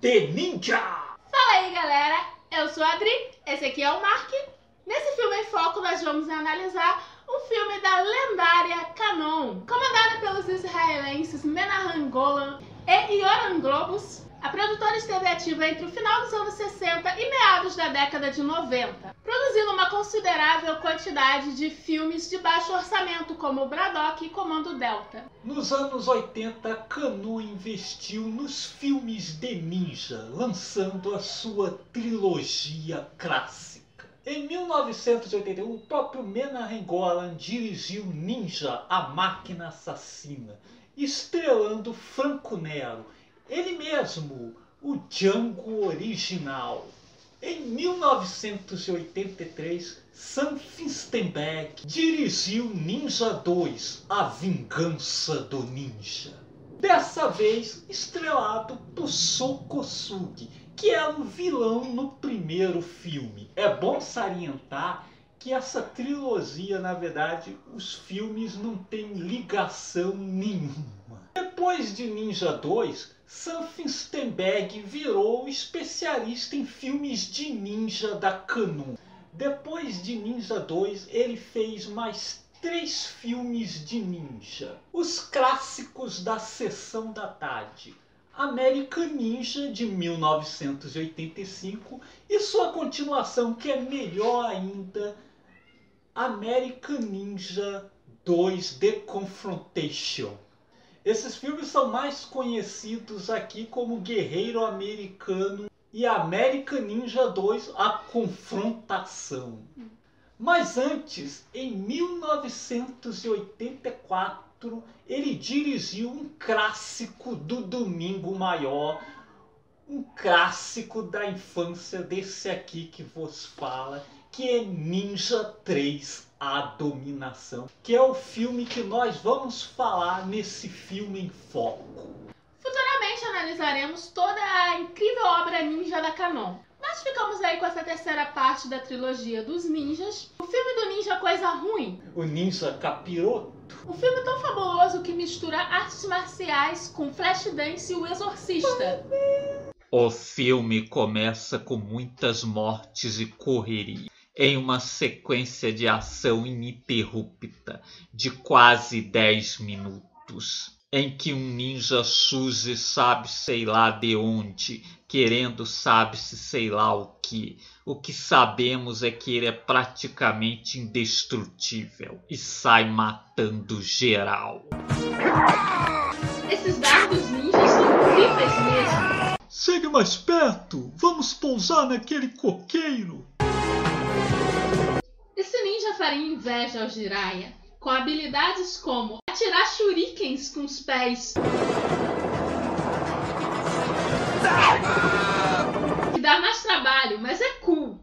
de ninja. Fala aí, galera. Eu sou a Adri, esse aqui é o Mark. Nesse filme em foco, nós vamos analisar o filme da lendária Canon, comandada pelos israelenses Menahem Golan e Yoram Globus, a produtora esteve ativa entre o final dos anos 60 e meados da década de 90, produzindo uma considerável quantidade de filmes de baixo orçamento, como Braddock e Comando Delta. Nos anos 80, Canu investiu nos filmes de ninja, lançando a sua trilogia clássica. Em 1981, o próprio Menahem Golan dirigiu Ninja, a Máquina Assassina, estrelando Franco Nero ele mesmo, o Django original. Em 1983, Sam Finstenberg dirigiu Ninja 2, A Vingança do Ninja. Dessa vez estrelado por Sokosugi, que era o vilão no primeiro filme. É bom salientar que essa trilogia, na verdade, os filmes não têm ligação nenhuma. Depois de Ninja 2, Sam Finstenberg virou especialista em filmes de ninja da Canon. Depois de Ninja 2, ele fez mais três filmes de ninja. Os clássicos da sessão da tarde. American Ninja de 1985 e sua continuação que é melhor ainda, American Ninja 2 The Confrontation. Esses filmes são mais conhecidos aqui como Guerreiro Americano e American Ninja 2 A Confrontação. Mas antes, em 1984, ele dirigiu um clássico do Domingo Maior, um clássico da infância desse aqui que vos fala, que é Ninja 3 A Dominação, que é o filme que nós vamos falar nesse filme em foco. Futuramente analisaremos toda a incrível obra ninja da Canon. Mas ficamos aí com essa terceira parte da trilogia dos ninjas. O filme do ninja Coisa Ruim. O Ninja Capiroto. Um filme tão fabuloso que mistura artes marciais com Flashdance e o Exorcista. O filme começa com muitas mortes e correria em uma sequência de ação ininterrupta de quase 10 minutos, em que um ninja surge sabe sei lá de onde, querendo sabe-se sei lá o que. O que sabemos é que ele é praticamente indestrutível e sai matando geral. Esses dardos ninjas são incríveis mesmo. Chegue mais perto! Vamos pousar naquele coqueiro! Inveja ao Jiraiya, com habilidades como atirar shurikens com os pés. Que dá mais trabalho, mas é cool.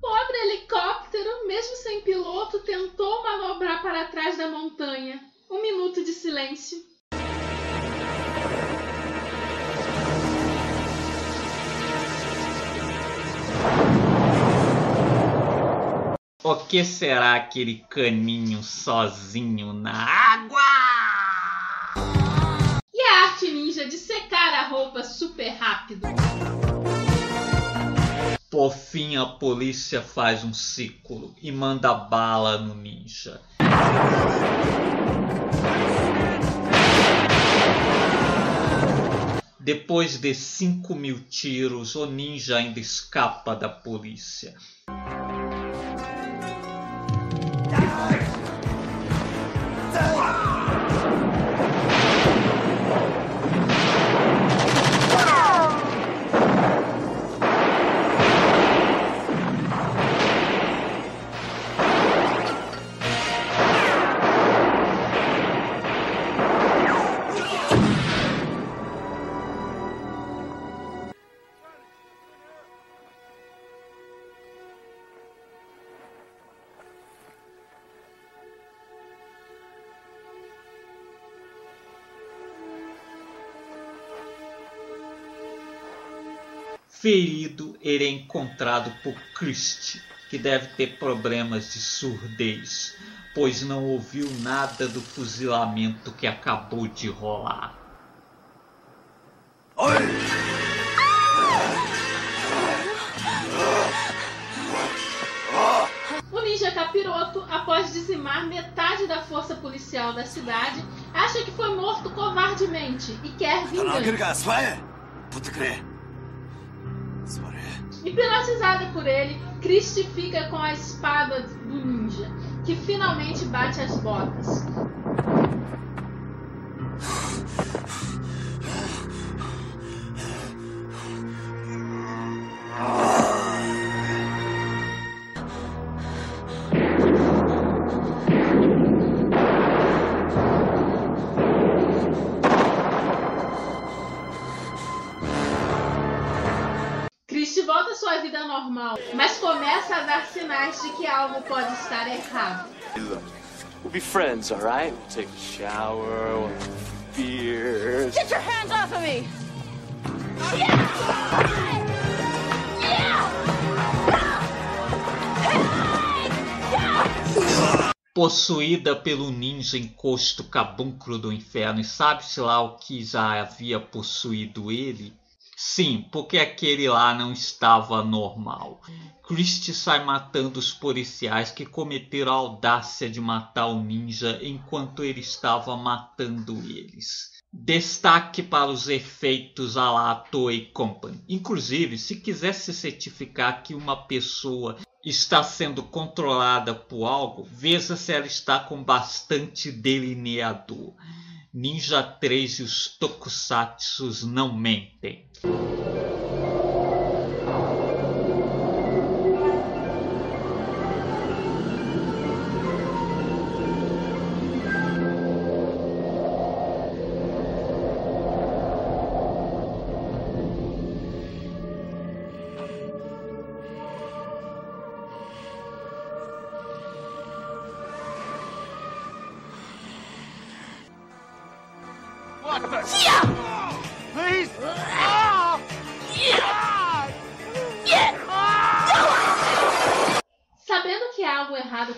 Pobre helicóptero, mesmo sem piloto, tentou manobrar para trás da montanha. Um minuto de silêncio. O que será aquele caninho sozinho na água? E a arte ninja de secar a roupa super rápido. Por fim, a polícia faz um círculo e manda bala no ninja. Depois de 5 mil tiros, o ninja ainda escapa da polícia. Ferido, ele é encontrado por Christie, que deve ter problemas de surdez. pois não ouviu nada do fuzilamento que acabou de rolar. O ninja capiroto, após dizimar metade da força policial da cidade, acha que foi morto covardemente e quer vingança. Hipnotizada por ele, Christie fica com a espada do ninja, que finalmente bate as botas. Estar errado. We'll be friends, all right? We'll take a shower, we'll have beers. Get your hands off of me! Possuída pelo ninja encosto cabuncro do inferno, e sabe-se lá o que já havia possuído ele? Sim, porque aquele lá não estava normal. Christie sai matando os policiais que cometeram a audácia de matar o ninja enquanto ele estava matando eles. Destaque para os efeitos à la Toei Company. Inclusive, se quiser se certificar que uma pessoa está sendo controlada por algo, veja se ela está com bastante delineador. Ninja 3 e os tokusatsus não mentem.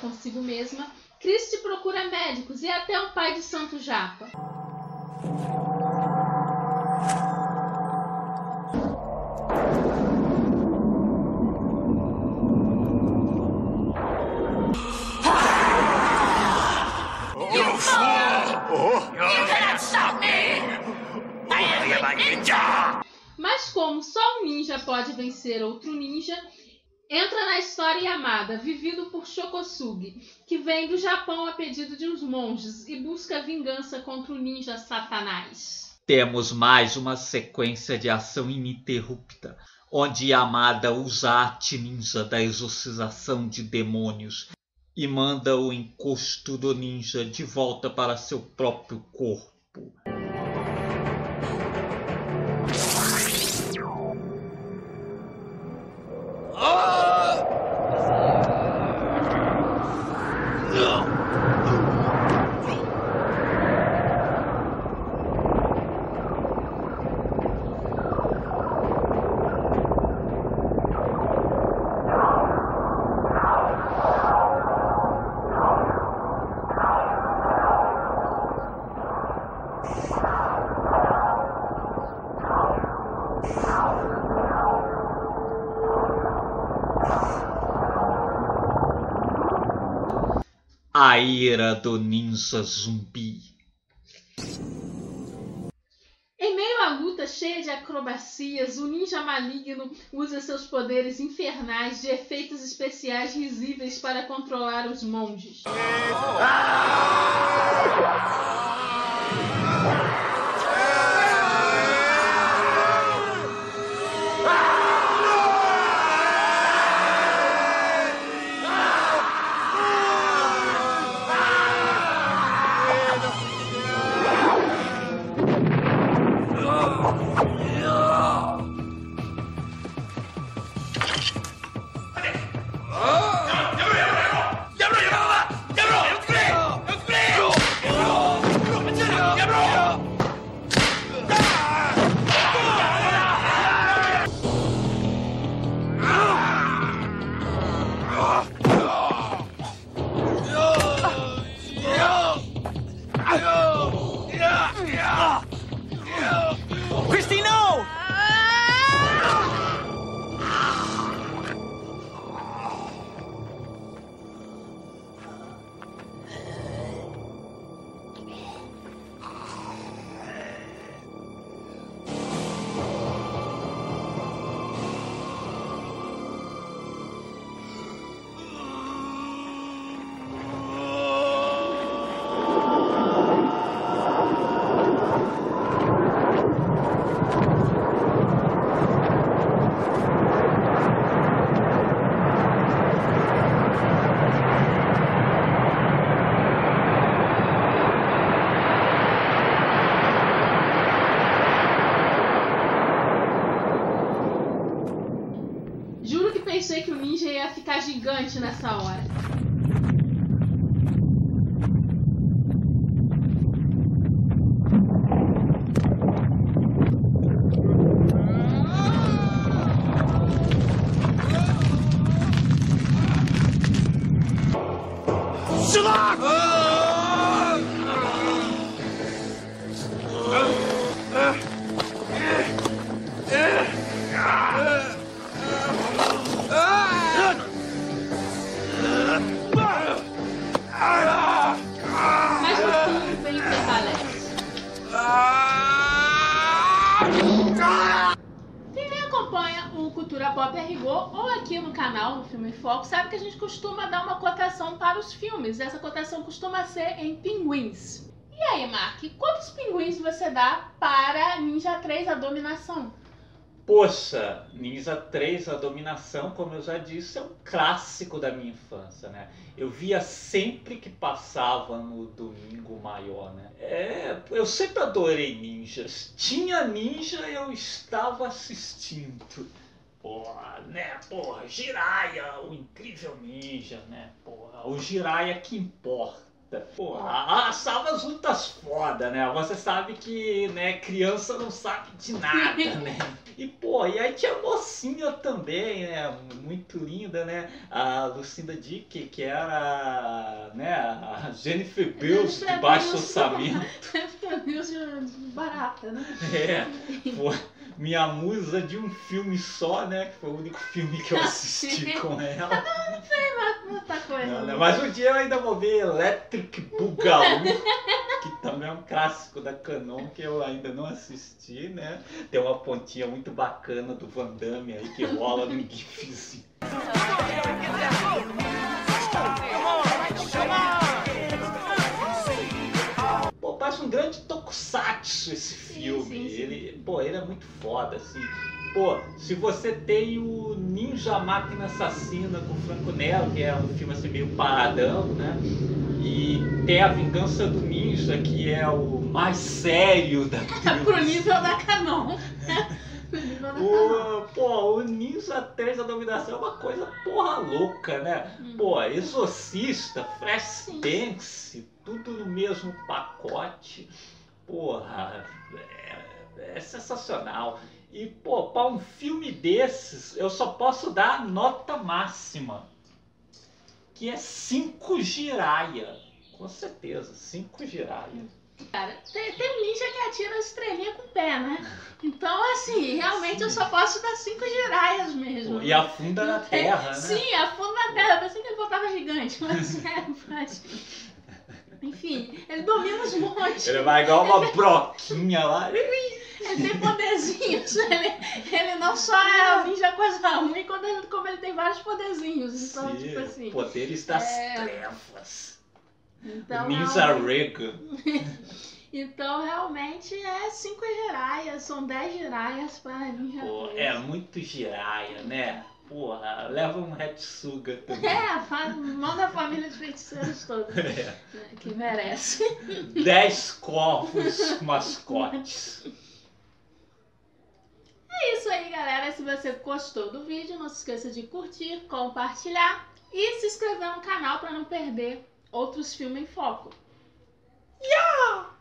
Consigo mesma, Christie procura médicos e até um pai de santo japa. Mas como só um ninja pode vencer outro ninja, entra na história Yamada, vivido por Shokosugi, que vem do Japão a pedido de uns monges e busca vingança contra o ninja Satanás. Temos mais uma sequência de ação ininterrupta, onde Yamada usa a arte ninja da exorcização de demônios e manda o encosto do ninja de volta para seu próprio corpo. A ira do ninja zumbi. Em meio à luta cheia de acrobacias, o ninja maligno usa seus poderes infernais de efeitos especiais risíveis para controlar os monges. gigante Huh? Quem me acompanha o Cultura Pop a Rigor ou aqui no canal, no Filme em Foco, sabe que a gente costuma dar uma cotação para os filmes. Essa cotação costuma ser em pinguins. E aí, Mark, quantos pinguins você dá para Ninja 3 A Dominação? Poxa, Ninja 3, A Dominação, como eu já disse, é um clássico da minha infância, né? Eu via sempre que passava no domingo maior, né? É, eu sempre adorei ninjas. Tinha ninja, eu estava assistindo. Porra, né? Porra, Jiraiya, o incrível ninja, né? Porra, o Jiraiya que importa. Porra, achava as lutas foda, né? Você sabe que, né, criança não sabe de nada, né? E, pô, e aí tinha a mocinha também, né? Muito linda, né? A Lucinda Dick, que era, né, a Jennifer Bills de baixo orçamento. barata, né? É, pô, minha musa de um filme só, né? Que foi o único filme que eu assisti com ela. Muita coisa. Não, né? Mas um dia eu ainda vou ver Electric Boogaloo, que também é um clássico da Canon que eu ainda não assisti, né? Tem uma pontinha muito bacana do Van Damme aí que rola no gifzinho. Pô, parece um grande tokusatsu esse filme. sim, sim. Ele, pô, ele é muito foda, assim. Pô, se você tem o Ninja Máquina Assassina com o Franco Nero, que é um filme assim meio paradão, né? E tem a Vingança do Ninja, que é o mais sério da trilogia. Canon. Pro nível da Canon. O, pô, o Ninja 3 da Dominação é uma coisa porra louca, né? Pô, Exorcista, Fresh. Prince, tudo no mesmo pacote. Porra, é, é sensacional. E, pô, pra um filme desses, eu só posso dar nota máxima. Que é 5 giraia. Com certeza, 5 giraia. Cara, tem, tem ninja que atira as estrelinhas com o pé, né? Então, assim, realmente eu só posso dar cinco giraias mesmo. E afunda na terra, né? Sim, afunda na terra. Eu pensei que ele botava gigante, mas é, mas... Enfim, ele domina os montes. Ele vai igual uma broquinha lá. Ele tem poderzinhos. Ele, ele não só é um ninja coisa ruim, como ele, como ele tem vários poderzinhos. Então, Sim, tipo assim. Poderes das é, trevas. Então, Ninja realmente- Regan. então, realmente é cinco giraias, são dez giraias para ninja. Pô, é muito giraia, né? Porra, leva um Hatsuga também. É, faz, manda a família de feiticeiros toda. É. Que merece. Dez corvos mascotes. É isso aí, galera. Se você gostou do vídeo, não se esqueça de curtir, compartilhar e se inscrever no canal para não perder outros filmes em foco. Yeah!